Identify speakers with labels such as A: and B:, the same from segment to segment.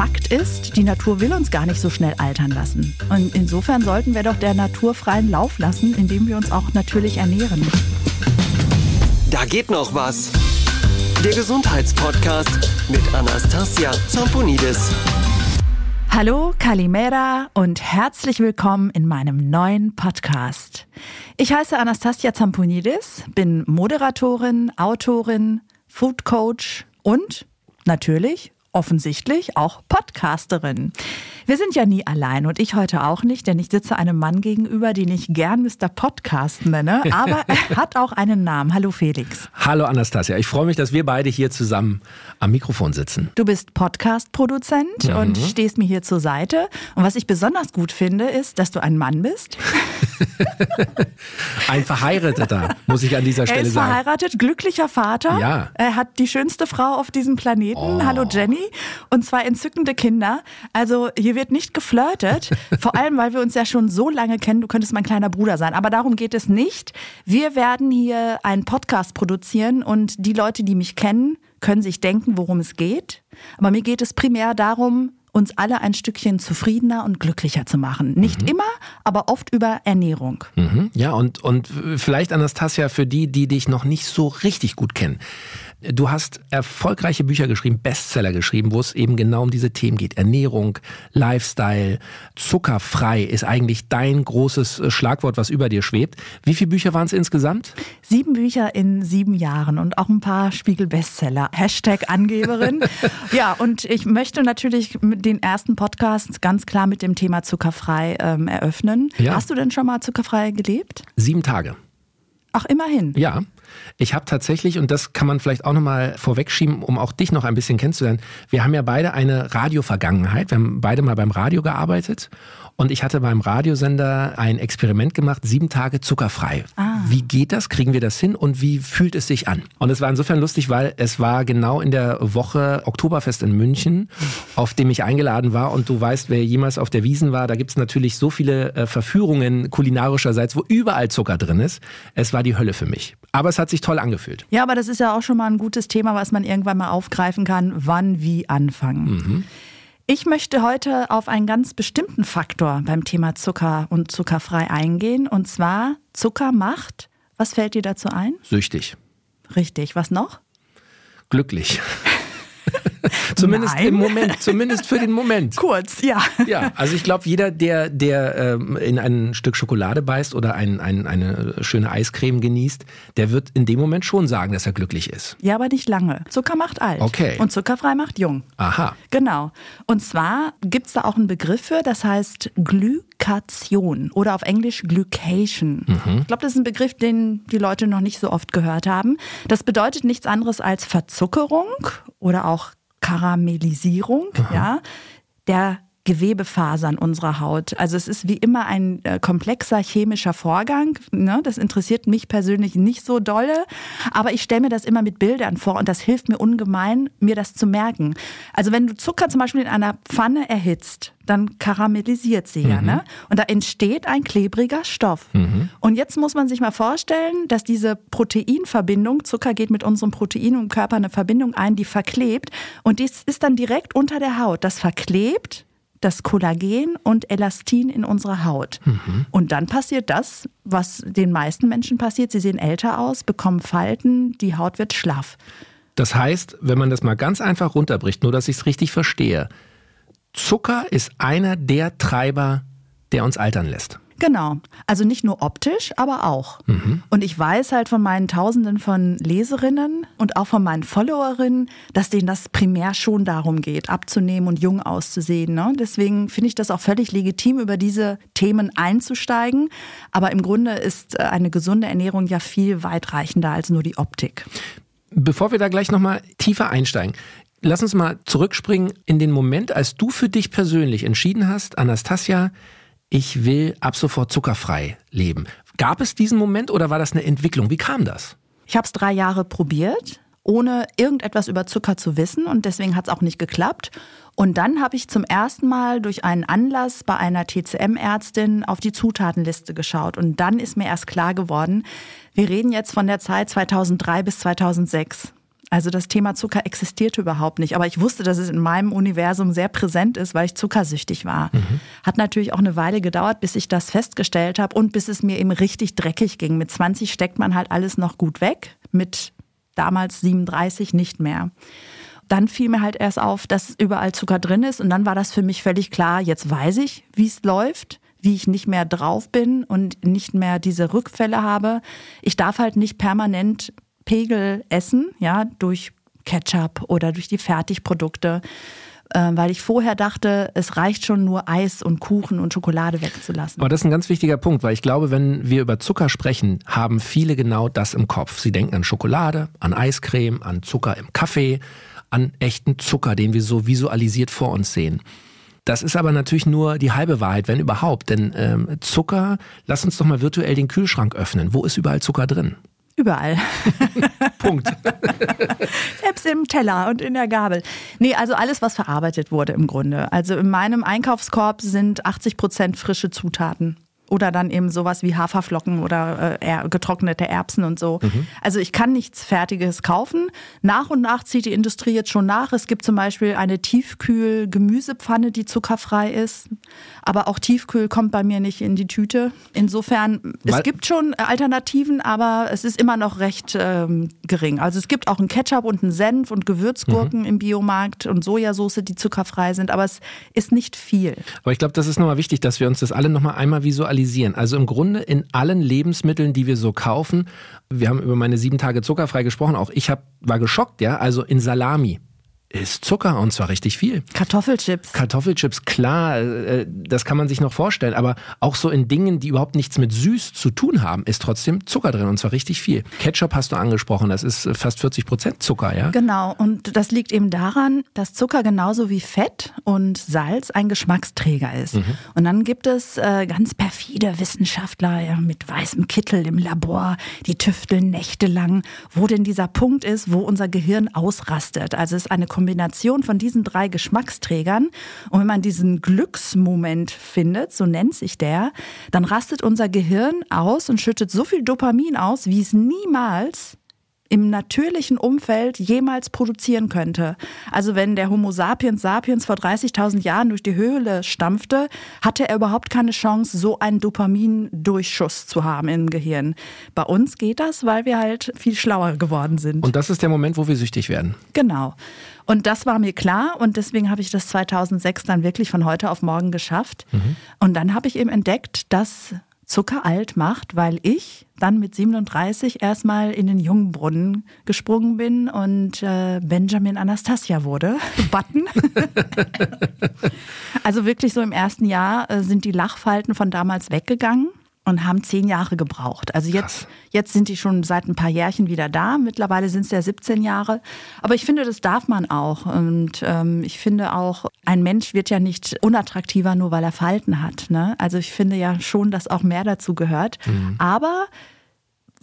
A: Fakt ist, die Natur will uns gar nicht so schnell altern lassen. Und insofern sollten wir doch der Natur freien Lauf lassen, indem wir uns auch natürlich ernähren.
B: Da geht noch was. Der Gesundheitspodcast mit Anastasia Zamponidis.
A: Hallo, Kalimera und herzlich willkommen in meinem neuen Podcast. Ich heiße Anastasia Zamponidis, bin Moderatorin, Autorin, Food Coach und natürlich offensichtlich auch Podcasterin. Wir sind ja nie allein und ich heute auch nicht, denn ich sitze einem Mann gegenüber, den ich gern Mr. Podcast nenne, aber er hat auch einen Namen. Hallo Felix.
C: Hallo Anastasia, ich freue mich, dass wir beide hier zusammen am Mikrofon sitzen.
A: Du bist Podcast-Produzent mhm. und stehst mir hier zur Seite. Und was ich besonders gut finde, ist, dass du ein Mann bist.
C: ein Verheirateter, muss ich an dieser Stelle sagen. Er ist
A: verheiratet, glücklicher Vater.
C: Ja.
A: Er hat die schönste Frau auf diesem Planeten. Oh. Hallo Jenny. Und zwei entzückende Kinder. Also hier wird nicht geflirtet. Vor allem, weil wir uns ja schon so lange kennen. Du könntest mein kleiner Bruder sein. Aber darum geht es nicht. Wir werden hier einen Podcast produzieren und die Leute, die mich kennen, können sich denken, worum es geht. Aber mir geht es primär darum, uns alle ein Stückchen zufriedener und glücklicher zu machen. Nicht mhm. immer, aber oft über Ernährung.
C: Mhm. Ja, und, und vielleicht, Anastasia, für die, die dich noch nicht so richtig gut kennen. Du hast erfolgreiche Bücher geschrieben, Bestseller geschrieben, wo es eben genau um diese Themen geht. Ernährung, Lifestyle, zuckerfrei ist eigentlich dein großes äh, Schlagwort, was über dir schwebt. Wie viele Bücher waren es insgesamt?
A: Sieben Bücher in sieben Jahren und auch ein paar Spiegel-Bestseller. Hashtag Angeberin. ja, und ich möchte natürlich den ersten Podcast ganz klar mit dem Thema zuckerfrei ähm, eröffnen. Ja. Hast du denn schon mal zuckerfrei gelebt?
C: Sieben Tage.
A: Ach, immerhin.
C: Ja. Ich habe tatsächlich, und das kann man vielleicht auch nochmal vorwegschieben, um auch dich noch ein bisschen kennenzulernen, wir haben ja beide eine Radio-Vergangenheit. Wir haben beide mal beim Radio gearbeitet. Und ich hatte beim Radiosender ein Experiment gemacht, sieben Tage zuckerfrei. Ah. Wie geht das? Kriegen wir das hin? Und wie fühlt es sich an? Und es war insofern lustig, weil es war genau in der Woche Oktoberfest in München, auf dem ich eingeladen war. Und du weißt, wer jemals auf der Wiesen war, da gibt es natürlich so viele äh, Verführungen kulinarischerseits, wo überall Zucker drin ist. Es war die Hölle für mich. Aber es hat sich toll angefühlt.
A: Ja, aber das ist ja auch schon mal ein gutes Thema, was man irgendwann mal aufgreifen kann. Wann, wie anfangen. Mhm. Ich möchte heute auf einen ganz bestimmten Faktor beim Thema Zucker und zuckerfrei eingehen. Und zwar Zucker macht. Was fällt dir dazu ein?
C: Süchtig.
A: Richtig. Was noch?
C: Glücklich. zumindest Nein. im Moment, zumindest für den Moment.
A: Kurz, ja.
C: Ja, also ich glaube, jeder, der, der ähm, in ein Stück Schokolade beißt oder ein, ein, eine schöne Eiscreme genießt, der wird in dem Moment schon sagen, dass er glücklich ist.
A: Ja, aber nicht lange. Zucker macht alt.
C: Okay.
A: Und zuckerfrei macht jung.
C: Aha.
A: Genau. Und zwar gibt es da auch einen Begriff für, das heißt Glykation oder auf Englisch Glycation. Mhm. Ich glaube, das ist ein Begriff, den die Leute noch nicht so oft gehört haben. Das bedeutet nichts anderes als Verzuckerung oder auch Karamellisierung, Aha. ja, der Gewebefasern unserer Haut. Also es ist wie immer ein äh, komplexer chemischer Vorgang. Ne? Das interessiert mich persönlich nicht so dolle, aber ich stelle mir das immer mit Bildern vor und das hilft mir ungemein, mir das zu merken. Also wenn du Zucker zum Beispiel in einer Pfanne erhitzt, dann karamellisiert sie mhm. ja, ne? Und da entsteht ein klebriger Stoff. Mhm. Und jetzt muss man sich mal vorstellen, dass diese Proteinverbindung, Zucker geht mit unserem Protein im Körper eine Verbindung ein, die verklebt und dies ist dann direkt unter der Haut. Das verklebt das Kollagen und Elastin in unserer Haut. Mhm. Und dann passiert das, was den meisten Menschen passiert. Sie sehen älter aus, bekommen Falten, die Haut wird schlaff.
C: Das heißt, wenn man das mal ganz einfach runterbricht, nur dass ich es richtig verstehe, Zucker ist einer der Treiber, der uns altern lässt.
A: Genau. Also nicht nur optisch, aber auch. Mhm. Und ich weiß halt von meinen Tausenden von Leserinnen und auch von meinen Followerinnen, dass denen das primär schon darum geht, abzunehmen und jung auszusehen. Ne? Deswegen finde ich das auch völlig legitim, über diese Themen einzusteigen. Aber im Grunde ist äh, eine gesunde Ernährung ja viel weitreichender als nur die Optik.
C: Bevor wir da gleich nochmal tiefer einsteigen, lass uns mal zurückspringen in den Moment, als du für dich persönlich entschieden hast, Anastasia, ich will ab sofort zuckerfrei leben. Gab es diesen Moment oder war das eine Entwicklung? Wie kam das?
A: Ich habe es drei Jahre probiert, ohne irgendetwas über Zucker zu wissen und deswegen hat es auch nicht geklappt. Und dann habe ich zum ersten Mal durch einen Anlass bei einer TCM-Ärztin auf die Zutatenliste geschaut. Und dann ist mir erst klar geworden, wir reden jetzt von der Zeit 2003 bis 2006. Also das Thema Zucker existierte überhaupt nicht. Aber ich wusste, dass es in meinem Universum sehr präsent ist, weil ich zuckersüchtig war. Mhm. Hat natürlich auch eine Weile gedauert, bis ich das festgestellt habe und bis es mir eben richtig dreckig ging. Mit 20 steckt man halt alles noch gut weg. Mit damals 37 nicht mehr dann fiel mir halt erst auf, dass überall Zucker drin ist. Und dann war das für mich völlig klar, jetzt weiß ich, wie es läuft, wie ich nicht mehr drauf bin und nicht mehr diese Rückfälle habe. Ich darf halt nicht permanent Pegel essen, ja, durch Ketchup oder durch die Fertigprodukte, äh, weil ich vorher dachte, es reicht schon nur Eis und Kuchen und Schokolade wegzulassen.
C: Aber das ist ein ganz wichtiger Punkt, weil ich glaube, wenn wir über Zucker sprechen, haben viele genau das im Kopf. Sie denken an Schokolade, an Eiscreme, an Zucker im Kaffee, an echten Zucker, den wir so visualisiert vor uns sehen. Das ist aber natürlich nur die halbe Wahrheit, wenn überhaupt. Denn ähm, Zucker, lass uns doch mal virtuell den Kühlschrank öffnen. Wo ist überall Zucker drin?
A: Überall.
C: Punkt.
A: Selbst im Teller und in der Gabel. Nee, also alles, was verarbeitet wurde im Grunde. Also in meinem Einkaufskorb sind 80 Prozent frische Zutaten oder dann eben sowas wie Haferflocken oder äh, getrocknete Erbsen und so. Mhm. Also ich kann nichts Fertiges kaufen. Nach und nach zieht die Industrie jetzt schon nach. Es gibt zum Beispiel eine Tiefkühl-Gemüsepfanne, die zuckerfrei ist. Aber auch Tiefkühl kommt bei mir nicht in die Tüte. Insofern, Weil es gibt schon Alternativen, aber es ist immer noch recht ähm, gering. Also es gibt auch einen Ketchup und einen Senf und Gewürzgurken mhm. im Biomarkt und Sojasauce, die zuckerfrei sind. Aber es ist nicht viel.
C: Aber ich glaube, das ist nochmal wichtig, dass wir uns das alle nochmal einmal visualisieren realisieren. Also im Grunde in allen Lebensmitteln, die wir so kaufen, wir haben über meine sieben Tage zuckerfrei gesprochen, auch ich hab, war geschockt, ja, also in Salami ist Zucker und zwar richtig viel.
A: Kartoffelchips.
C: Kartoffelchips, klar, äh, das kann man sich noch vorstellen, aber auch so in Dingen, die überhaupt nichts mit süß zu tun haben, ist trotzdem Zucker drin und zwar richtig viel. Ketchup hast du angesprochen, das ist fast 40 Prozent Zucker, ja?
A: Genau, und das liegt eben daran, dass Zucker genauso wie Fett und Salz ein Geschmacksträger ist. Mhm. Und dann gibt es äh, ganz perfide Wissenschaftler ja, mit weißem Kittel im Labor, die tüfteln nächtelang, wo denn dieser Punkt ist, wo unser Gehirn ausrastet. Also es ist eine Kombination von diesen drei Geschmacksträgern. Und wenn man diesen Glücksmoment findet, so nennt sich der, dann rastet unser Gehirn aus und schüttet so viel Dopamin aus, wie es niemals im natürlichen Umfeld jemals produzieren könnte. Also wenn der Homo sapiens sapiens vor 30.000 Jahren durch die Höhle stampfte, hatte er überhaupt keine Chance, so einen Dopamindurchschuss zu haben im Gehirn. Bei uns geht das, weil wir halt viel schlauer geworden sind.
C: Und das ist der Moment, wo wir süchtig werden.
A: Genau. Und das war mir klar und deswegen habe ich das 2006 dann wirklich von heute auf morgen geschafft. Mhm. Und dann habe ich eben entdeckt, dass Zucker alt macht, weil ich dann mit 37 erstmal in den Jungbrunnen gesprungen bin und äh, Benjamin Anastasia wurde. Button. also wirklich so im ersten Jahr äh, sind die Lachfalten von damals weggegangen und haben zehn Jahre gebraucht. Also jetzt, jetzt sind die schon seit ein paar Jährchen wieder da. Mittlerweile sind es ja 17 Jahre. Aber ich finde, das darf man auch. Und ähm, ich finde auch, ein Mensch wird ja nicht unattraktiver, nur weil er Falten hat. Ne? Also ich finde ja schon, dass auch mehr dazu gehört. Mhm. Aber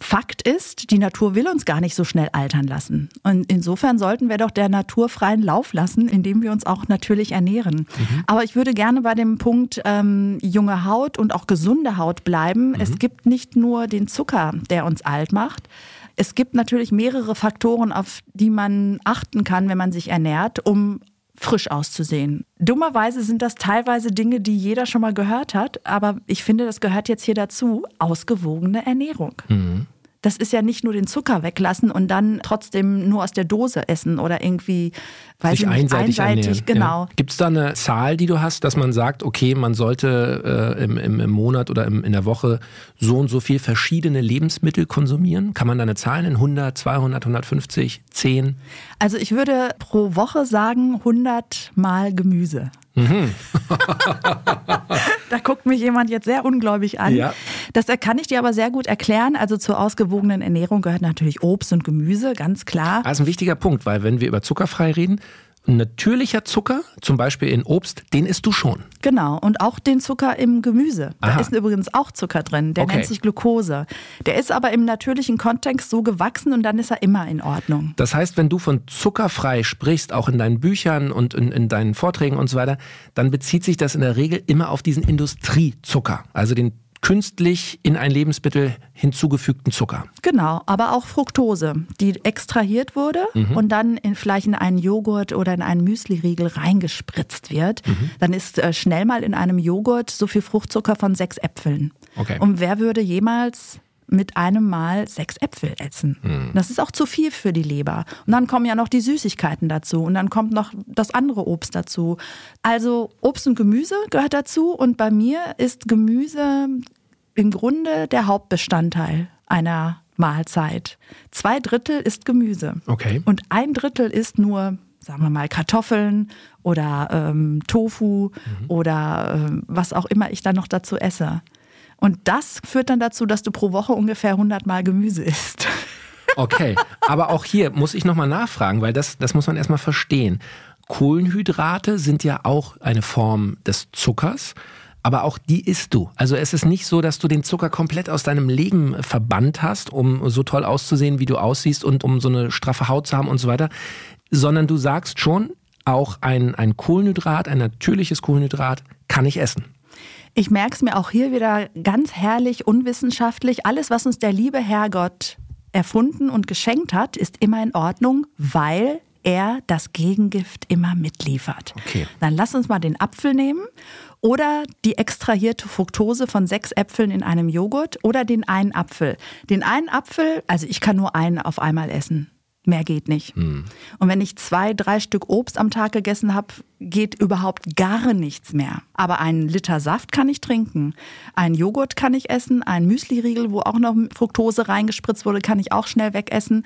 A: Fakt ist, die Natur will uns gar nicht so schnell altern lassen. Und insofern sollten wir doch der Natur freien Lauf lassen, indem wir uns auch natürlich ernähren. Mhm. Aber ich würde gerne bei dem Punkt ähm, junge Haut und auch gesunde Haut bleiben. Mhm. Es gibt nicht nur den Zucker, der uns alt macht. Es gibt natürlich mehrere Faktoren, auf die man achten kann, wenn man sich ernährt, um frisch auszusehen. Dummerweise sind das teilweise Dinge, die jeder schon mal gehört hat, aber ich finde, das gehört jetzt hier dazu, ausgewogene Ernährung. Mhm. Das ist ja nicht nur den Zucker weglassen und dann trotzdem nur aus der Dose essen oder irgendwie,
C: weiß Sich ich nicht, einseitig, einseitig genau. Ja. Gibt es da eine Zahl, die du hast, dass man sagt, okay, man sollte äh, im, im, im, Monat oder im, in der Woche so und so viel verschiedene Lebensmittel konsumieren? Kann man da eine Zahl nennen? 100, 200, 150, 10?
A: Also ich würde pro Woche sagen 100 Mal Gemüse. Mhm. da guckt mich jemand jetzt sehr ungläubig an. Ja. Das kann ich dir aber sehr gut erklären. Also zur ausgewogenen Ernährung gehört natürlich Obst und Gemüse, ganz klar.
C: Das ist ein wichtiger Punkt, weil wenn wir über zuckerfrei reden, natürlicher Zucker, zum Beispiel in Obst, den isst du schon.
A: Genau, und auch den Zucker im Gemüse. Da Aha. ist übrigens auch Zucker drin, der okay. nennt sich Glucose. Der ist aber im natürlichen Kontext so gewachsen und dann ist er immer in Ordnung.
C: Das heißt, wenn du von zuckerfrei sprichst, auch in deinen Büchern und in, in deinen Vorträgen und so weiter, dann bezieht sich das in der Regel immer auf diesen Industriezucker, also den künstlich in ein Lebensmittel hinzugefügten Zucker.
A: Genau, aber auch Fructose, die extrahiert wurde mhm. und dann in, vielleicht in einen Joghurt oder in einen Müsliriegel reingespritzt wird. Mhm. Dann ist äh, schnell mal in einem Joghurt so viel Fruchtzucker von sechs Äpfeln. Okay. Und wer würde jemals mit einem Mal sechs Äpfel essen. Mhm. Das ist auch zu viel für die Leber. Und dann kommen ja noch die Süßigkeiten dazu und dann kommt noch das andere Obst dazu. Also Obst und Gemüse gehört dazu und bei mir ist Gemüse im Grunde der Hauptbestandteil einer Mahlzeit. Zwei Drittel ist Gemüse.
C: Okay.
A: Und ein Drittel ist nur sagen wir mal, Kartoffeln oder ähm, Tofu mhm. oder äh, was auch immer ich dann noch dazu esse. Und das führt dann dazu, dass du pro Woche ungefähr 100 Mal Gemüse isst.
C: Okay, aber auch hier muss ich nochmal nachfragen, weil das, das muss man erstmal verstehen. Kohlenhydrate sind ja auch eine Form des Zuckers aber auch die isst du. Also es ist nicht so, dass du den Zucker komplett aus deinem Leben verbannt hast, um so toll auszusehen, wie du aussiehst und um so eine straffe Haut zu haben und so weiter, sondern du sagst schon, auch ein, ein Kohlenhydrat, ein natürliches Kohlenhydrat kann ich essen.
A: Ich merke es mir auch hier wieder ganz herrlich, unwissenschaftlich. Alles, was uns der liebe Herrgott erfunden und geschenkt hat, ist immer in Ordnung, weil er das Gegengift immer mitliefert.
C: Okay.
A: Dann lass uns mal den Apfel nehmen oder die extrahierte Fructose von sechs Äpfeln in einem Joghurt oder den einen Apfel. Den einen Apfel, also ich kann nur einen auf einmal essen. Mehr geht nicht. Mhm. Und wenn ich zwei, drei Stück Obst am Tag gegessen habe, geht überhaupt gar nichts mehr. Aber einen Liter Saft kann ich trinken. Einen Joghurt kann ich essen. Einen Müsliriegel, wo auch noch Fructose reingespritzt wurde, kann ich auch schnell wegessen.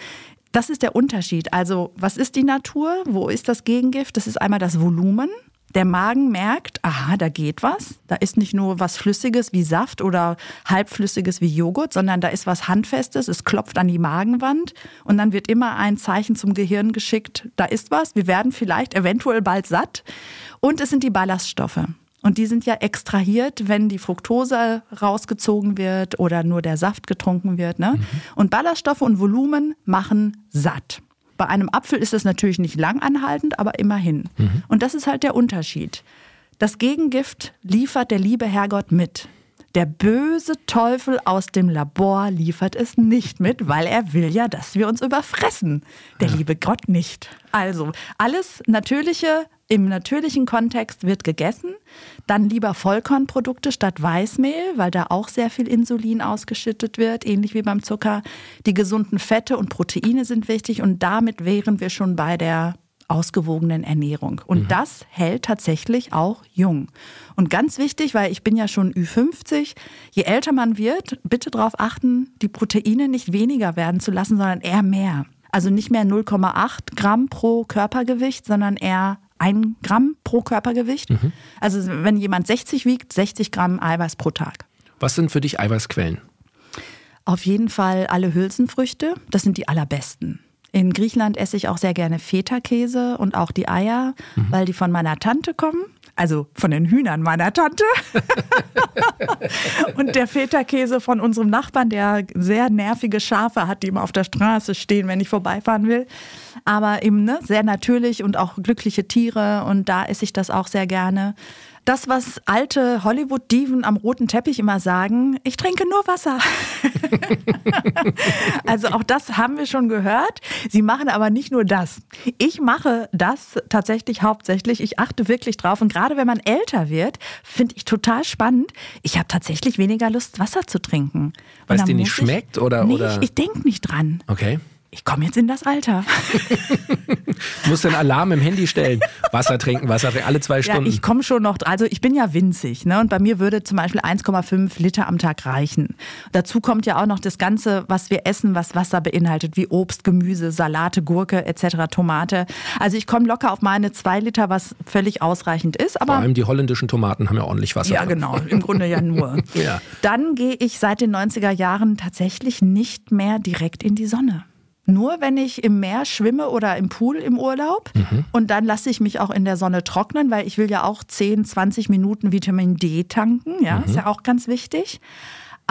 A: Das ist der Unterschied. Also, was ist die Natur? Wo ist das Gegengift? Das ist einmal das Volumen der Magen merkt, aha, da geht was. Da ist nicht nur was Flüssiges wie Saft oder Halbflüssiges wie Joghurt, sondern da ist was Handfestes. Es klopft an die Magenwand und dann wird immer ein Zeichen zum Gehirn geschickt, da ist was. Wir werden vielleicht eventuell bald satt. Und es sind die Ballaststoffe. Und die sind ja extrahiert, wenn die Fructose rausgezogen wird oder nur der Saft getrunken wird. Ne? Mhm. Und Ballaststoffe und Volumen machen satt. Bei einem Apfel ist es natürlich nicht langanhaltend, aber immerhin. Mhm. Und das ist halt der Unterschied. Das Gegengift liefert der liebe Herrgott mit. Der böse Teufel aus dem Labor liefert es nicht mit, weil er will ja, dass wir uns überfressen. Der ja. liebe Gott nicht. Also, alles Natürliche im natürlichen Kontext wird gegessen. Dann lieber Vollkornprodukte statt Weißmehl, weil da auch sehr viel Insulin ausgeschüttet wird, ähnlich wie beim Zucker. Die gesunden Fette und Proteine sind wichtig und damit wären wir schon bei der ausgewogenen Ernährung. Und mhm. das hält tatsächlich auch jung. Und ganz wichtig, weil ich bin ja schon Ü50, je älter man wird, bitte darauf achten, die Proteine nicht weniger werden zu lassen, sondern eher mehr. Also nicht mehr 0,8 Gramm pro Körpergewicht, sondern eher ein Gramm pro Körpergewicht. Mhm. Also wenn jemand 60 wiegt, 60 Gramm Eiweiß pro Tag.
C: Was sind für dich Eiweißquellen?
A: Auf jeden Fall alle Hülsenfrüchte. Das sind die allerbesten. In Griechenland esse ich auch sehr gerne Feta-Käse und auch die Eier, mhm. weil die von meiner Tante kommen. Also von den Hühnern meiner Tante. und der Feta-Käse von unserem Nachbarn, der sehr nervige Schafe hat, die immer auf der Straße stehen, wenn ich vorbeifahren will. Aber eben ne, sehr natürlich und auch glückliche Tiere und da esse ich das auch sehr gerne das, was alte Hollywood-Diven am roten Teppich immer sagen, ich trinke nur Wasser. also auch das haben wir schon gehört. Sie machen aber nicht nur das. Ich mache das tatsächlich hauptsächlich. Ich achte wirklich drauf. Und gerade wenn man älter wird, finde ich total spannend. Ich habe tatsächlich weniger Lust, Wasser zu trinken.
C: Weil es dir nicht schmeckt oder?
A: Nee,
C: oder?
A: ich, ich denke nicht dran.
C: Okay
A: ich komme jetzt in das Alter.
C: du musst den Alarm im Handy stellen. Wasser trinken, Wasser trinken, alle zwei Stunden.
A: Ja, ich komme schon noch, also ich bin ja winzig, ne? Und bei mir würde zum Beispiel 1,5 Liter am Tag reichen. Dazu kommt ja auch noch das Ganze, was wir essen, was Wasser beinhaltet, wie Obst, Gemüse, Salate, Gurke etc., Tomate. Also ich komme locker auf meine zwei Liter, was völlig ausreichend ist. Aber
C: Vor allem die holländischen Tomaten haben ja ordentlich Wasser.
A: Ja, genau, im Grunde ja nur.
C: ja.
A: Dann gehe ich seit den 90er Jahren tatsächlich nicht mehr direkt in die Sonne nur wenn ich im Meer schwimme oder im Pool im Urlaub. Mhm. Und dann lasse ich mich auch in der Sonne trocknen, weil ich will ja auch 10, 20 Minuten Vitamin D tanken. Ja, mhm. ist ja auch ganz wichtig.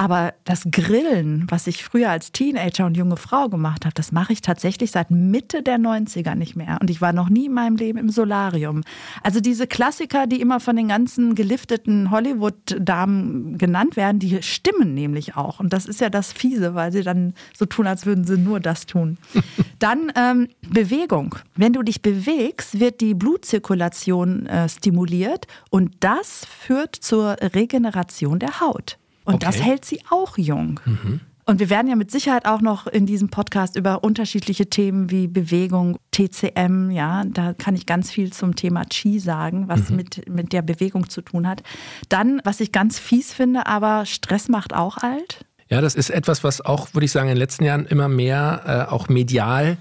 A: Aber das Grillen, was ich früher als Teenager und junge Frau gemacht habe, das mache ich tatsächlich seit Mitte der 90er nicht mehr. Und ich war noch nie in meinem Leben im Solarium. Also diese Klassiker, die immer von den ganzen gelifteten Hollywood-Damen genannt werden, die stimmen nämlich auch. Und das ist ja das Fiese, weil sie dann so tun, als würden sie nur das tun. dann ähm, Bewegung. Wenn du dich bewegst, wird die Blutzirkulation äh, stimuliert und das führt zur Regeneration der Haut. Und okay. das hält sie auch jung. Mhm. Und wir werden ja mit Sicherheit auch noch in diesem Podcast über unterschiedliche Themen wie Bewegung, TCM, ja, da kann ich ganz viel zum Thema Qi sagen, was mhm. mit, mit der Bewegung zu tun hat. Dann, was ich ganz fies finde, aber Stress macht auch alt.
C: Ja, das ist etwas, was auch, würde ich sagen, in den letzten Jahren immer mehr äh, auch medial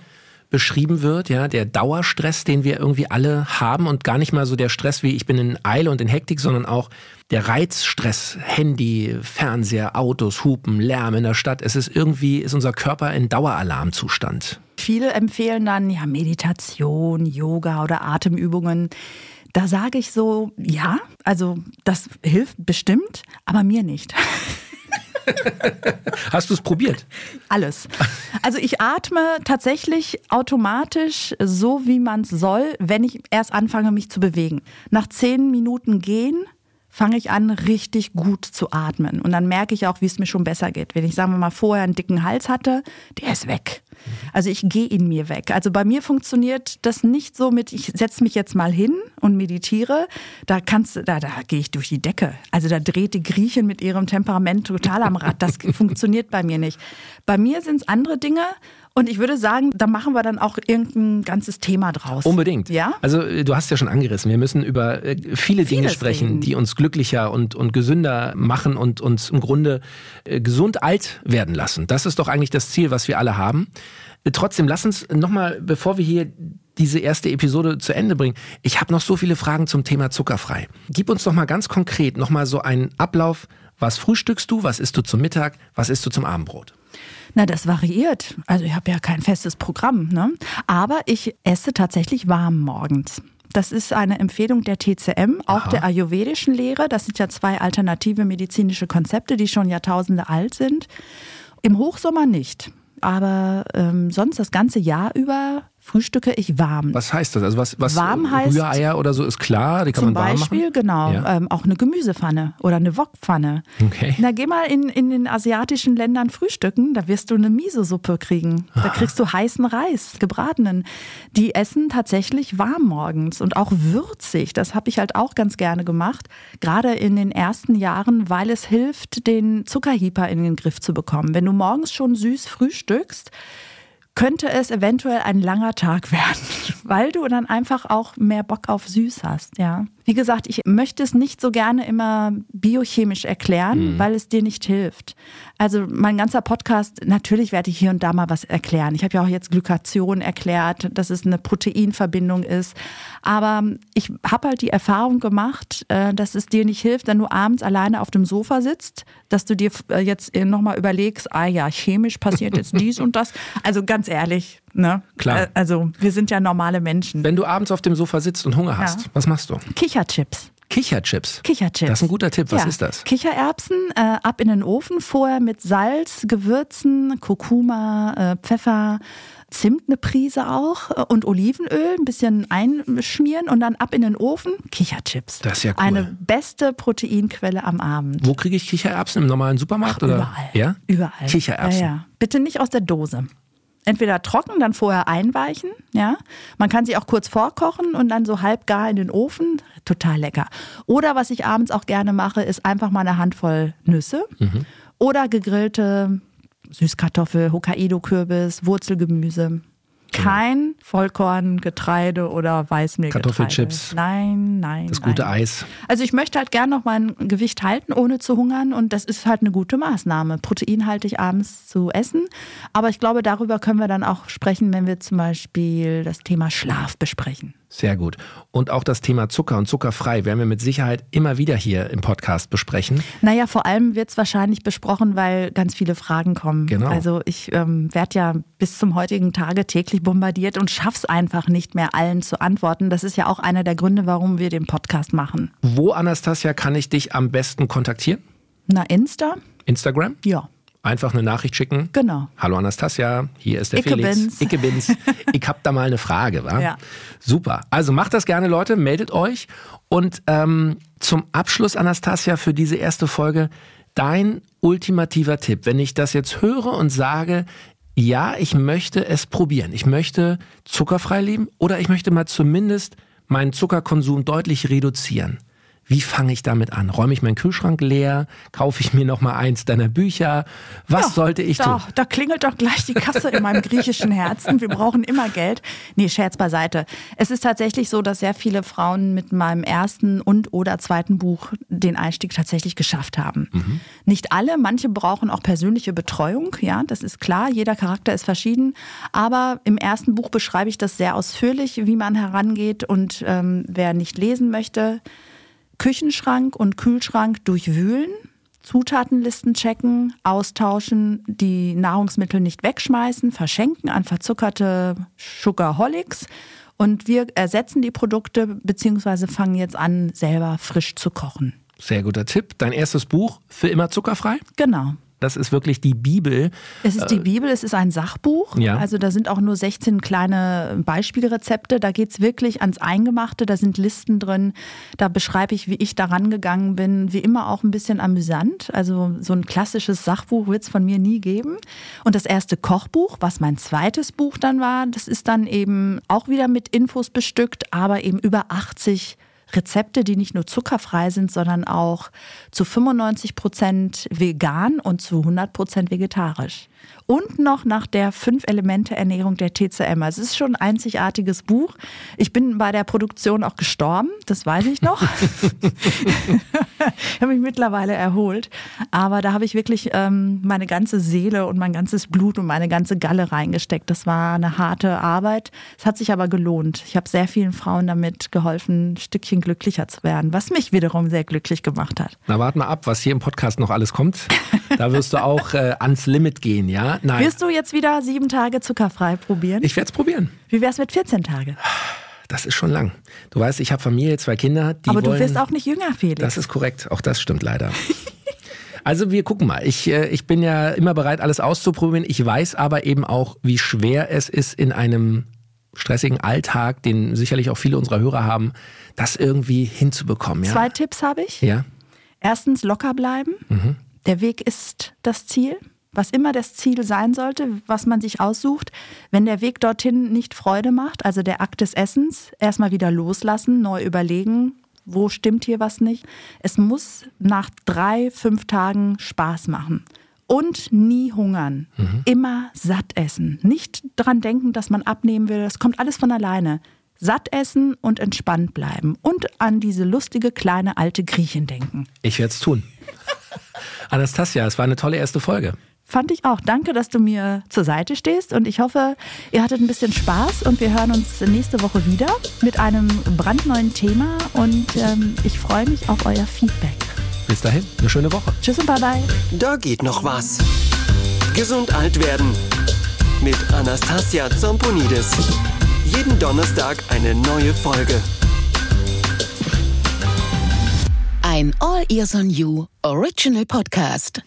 C: beschrieben wird, ja, der Dauerstress, den wir irgendwie alle haben und gar nicht mal so der Stress wie ich bin in Eile und in Hektik, sondern auch der Reizstress, Handy, Fernseher, Autos, Hupen, Lärm in der Stadt. Es ist irgendwie, ist unser Körper in Daueralarmzustand.
A: Viele empfehlen dann ja Meditation, Yoga oder Atemübungen. Da sage ich so, ja, also das hilft bestimmt, aber mir nicht.
C: Hast du es probiert?
A: Alles. Also ich atme tatsächlich automatisch so, wie man es soll, wenn ich erst anfange, mich zu bewegen. Nach zehn Minuten gehen fange ich an, richtig gut zu atmen. Und dann merke ich auch, wie es mir schon besser geht. Wenn ich, sagen wir mal, vorher einen dicken Hals hatte, der ist weg. Also ich gehe in mir weg. Also bei mir funktioniert das nicht so mit, ich setze mich jetzt mal hin und meditiere. Da kannst da, da gehe ich durch die Decke. Also da dreht die Griechin mit ihrem Temperament total am Rad. Das funktioniert bei mir nicht. Bei mir sind es andere Dinge. Und ich würde sagen, da machen wir dann auch irgendein ganzes Thema draus.
C: Unbedingt. Ja? Also äh, du hast ja schon angerissen, wir müssen über äh, viele Dinge Vieles sprechen, reden. die uns glücklicher und, und gesünder machen und uns im Grunde äh, gesund alt werden lassen. Das ist doch eigentlich das Ziel, was wir alle haben. Trotzdem, lass uns nochmal, bevor wir hier diese erste Episode zu Ende bringen. Ich habe noch so viele Fragen zum Thema zuckerfrei. Gib uns doch mal ganz konkret nochmal so einen Ablauf. Was frühstückst du? Was isst du zum Mittag? Was isst du zum Abendbrot?
A: Na, das variiert. Also ich habe ja kein festes Programm, ne? Aber ich esse tatsächlich warm morgens. Das ist eine Empfehlung der TCM, auch Aha. der ayurvedischen Lehre. Das sind ja zwei alternative medizinische Konzepte, die schon Jahrtausende alt sind. Im Hochsommer nicht. Aber ähm, sonst das ganze Jahr über frühstücke ich warm.
C: Was heißt das? Also was, was
A: warm heißt
C: Rühreier oder so ist klar, die kann man warm
A: Beispiel,
C: machen?
A: genau, ja. ähm, auch eine Gemüsepfanne oder eine Wokpfanne. Okay. Na, geh mal in, in den asiatischen Ländern frühstücken, da wirst du eine Miso-Suppe kriegen. Da ah. kriegst du heißen Reis, gebratenen. Die essen tatsächlich warm morgens und auch würzig. Das habe ich halt auch ganz gerne gemacht, gerade in den ersten Jahren, weil es hilft, den Zuckerhyper in den Griff zu bekommen. Wenn du morgens schon süß frühstückst, könnte es eventuell ein langer Tag werden, weil du dann einfach auch mehr Bock auf süß hast, ja. Wie gesagt, ich möchte es nicht so gerne immer biochemisch erklären, mhm. weil es dir nicht hilft. Also mein ganzer Podcast, natürlich werde ich hier und da mal was erklären. Ich habe ja auch jetzt Glykation erklärt, dass es eine Proteinverbindung ist. Aber ich habe halt die Erfahrung gemacht, äh, dass es dir nicht hilft, wenn du abends alleine auf dem Sofa sitzt, dass du dir äh, jetzt nochmal überlegst, ah ja, chemisch passiert jetzt dies und das. Also ganz ehrlich, Ne?
C: Klar. Äh,
A: also wir sind ja normale Menschen.
C: Wenn du abends auf dem Sofa sitzt und Hunger hast, ja. was machst du?
A: Kicherchips.
C: Kicherchips.
A: Kicherchips.
C: Das ist ein guter Tipp. Was ja. ist das?
A: Kichererbsen äh, ab in den Ofen, vorher mit Salz, Gewürzen, Kurkuma, äh, Pfeffer, Zimt eine Prise auch äh, und Olivenöl, ein bisschen einschmieren und dann ab in den Ofen. Kicherchips.
C: Das ist ja cool.
A: Eine beste Proteinquelle am Abend.
C: Wo kriege ich Kichererbsen? Im normalen Supermarkt?
A: Ach,
C: oder?
A: Überall.
C: Ja?
A: Überall.
C: Kichererbsen.
A: Ja, ja. Bitte nicht aus der Dose entweder trocken, dann vorher einweichen, ja. Man kann sie auch kurz vorkochen und dann so halb gar in den Ofen. Total lecker. Oder was ich abends auch gerne mache, ist einfach mal eine Handvoll Nüsse mhm. oder gegrillte Süßkartoffel, Hokkaido-Kürbis, Wurzelgemüse. Genau. Kein Vollkorn, Getreide oder Weißmehlgetreide.
C: Kartoffelchips.
A: Nein, nein.
C: Das gute
A: nein.
C: Eis.
A: Also ich möchte halt gern noch mein Gewicht halten, ohne zu hungern. Und das ist halt eine gute Maßnahme, proteinhaltig abends zu essen. Aber ich glaube, darüber können wir dann auch sprechen, wenn wir zum Beispiel das Thema Schlaf besprechen.
C: Sehr gut. Und auch das Thema Zucker und zuckerfrei werden wir mit Sicherheit immer wieder hier im Podcast besprechen.
A: Naja, vor allem wird es wahrscheinlich besprochen, weil ganz viele Fragen kommen.
C: Genau.
A: Also ich ähm, werde ja bis zum heutigen Tage täglich bombardiert und schaff's einfach nicht mehr allen zu antworten. Das ist ja auch einer der Gründe, warum wir den Podcast machen.
C: Wo, Anastasia, kann ich dich am besten kontaktieren?
A: Na, Insta.
C: Instagram?
A: Ja.
C: Einfach eine Nachricht schicken.
A: Genau.
C: Hallo Anastasia, hier ist der
A: Icke
C: Felix.
A: bin's.
C: Icke bin's. ich hab da mal eine Frage, wa?
A: Ja.
C: Super. Also macht das gerne, Leute, meldet euch. Und ähm, zum Abschluss, Anastasia, für diese erste Folge, dein ultimativer Tipp, wenn ich das jetzt höre und sage, ja, ich möchte es probieren. Ich möchte zuckerfrei leben oder ich möchte mal zumindest meinen Zuckerkonsum deutlich reduzieren. Wie fange ich damit an? Räume ich meinen Kühlschrank leer? Kaufe ich mir noch mal eins deiner Bücher? Was
A: Ja,
C: sollte ich
A: da,
C: tun?
A: Da klingelt doch gleich die Kasse in meinem griechischen Herzen. Wir brauchen immer Geld. Nee, Scherz beiseite. Es ist tatsächlich so, dass sehr viele Frauen mit meinem ersten und oder zweiten Buch den Einstieg tatsächlich geschafft haben.
C: Mhm.
A: Nicht alle, manche brauchen auch persönliche Betreuung, ja, das ist klar, jeder Charakter ist verschieden. Aber im ersten Buch beschreibe ich das sehr ausführlich, wie man herangeht und ähm, wer nicht lesen möchte, Küchenschrank und Kühlschrank durchwühlen, Zutatenlisten checken, austauschen, die Nahrungsmittel nicht wegschmeißen, verschenken an verzuckerte Sugarholics. Und wir ersetzen die Produkte beziehungsweise fangen jetzt an, selber frisch zu kochen.
C: Sehr guter Tipp. Dein erstes Buch für immer zuckerfrei?
A: Genau.
C: Das ist wirklich die Bibel.
A: Es ist die Bibel, es ist ein Sachbuch.
C: Ja.
A: Also da sind auch nur 16 kleine Beispielrezepte. Da geht's wirklich ans Eingemachte, da sind Listen drin. Da beschreibe ich, wie ich daran gegangen bin. Wie immer auch ein bisschen amüsant. Also so ein klassisches Sachbuch wird's von mir nie geben. Und das erste Kochbuch, was mein zweites Buch dann war, das ist dann eben auch wieder mit Infos bestückt, aber eben über 80 Rezepte, die nicht nur zuckerfrei sind, sondern auch zu 95 Prozent vegan und zu 100 Prozent vegetarisch. Und noch nach der Fünf-Elemente-Ernährung der TCM. Also es ist schon ein einzigartiges Buch. Ich bin bei der Produktion auch gestorben, das weiß ich noch. ich habe mich mittlerweile erholt. Aber da habe ich wirklich ähm, meine ganze Seele und mein ganzes Blut und meine ganze Galle reingesteckt. Das war eine harte Arbeit. Es hat sich aber gelohnt. Ich habe sehr vielen Frauen damit geholfen, ein Stückchen glücklicher zu werden, was mich wiederum sehr glücklich gemacht hat.
C: Na, warte mal ab, was hier im Podcast noch alles kommt. Da wirst du auch äh, ans Limit gehen, ja? Nein.
A: Wirst du jetzt wieder sieben Tage zuckerfrei probieren?
C: Ich werde es probieren.
A: Wie wär's mit 14 Tage?
C: Das ist schon lang. Du weißt, ich habe Familie, zwei Kinder. Die
A: Aber du
C: wollen,
A: wirst auch nicht jünger, Felix.
C: Das ist korrekt. Auch das stimmt leider. Also wir gucken mal. Ich, äh, ich bin ja immer bereit, alles auszuprobieren. Ich weiß aber eben auch, wie schwer es ist in einem stressigen Alltag, den sicherlich auch viele unserer Hörer haben, das irgendwie hinzubekommen. Ja?
A: Zwei Tipps habe ich.
C: ja.
A: Erstens locker bleiben. Der Weg ist das Ziel. Was immer das Ziel sein sollte, was man sich aussucht, wenn der Weg dorthin nicht Freude macht, also der Akt des Essens, erstmal wieder loslassen, neu überlegen, wo stimmt hier was nicht. Es muss nach drei, fünf Tagen Spaß machen. Und nie hungern. Immer satt essen. Nicht dran denken, dass man abnehmen will. Das kommt alles von alleine. Satt essen und entspannt bleiben. Und an diese lustige kleine alte Griechin denken.
C: Ich werde es tun. Anastasia, es war eine tolle erste Folge.
A: Fand ich auch. Danke, dass du mir zur Seite stehst und ich hoffe, ihr hattet ein bisschen Spaß und wir hören uns nächste Woche wieder mit einem brandneuen Thema und ähm, ich freue mich auf euer Feedback.
C: Bis dahin, eine schöne Woche.
A: Tschüss und bye bye.
B: Da geht noch was. Gesund alt werden. Mit Anastasia Zamponidis. Jeden Donnerstag eine neue Folge.
D: Ein All Ears on You Original Podcast.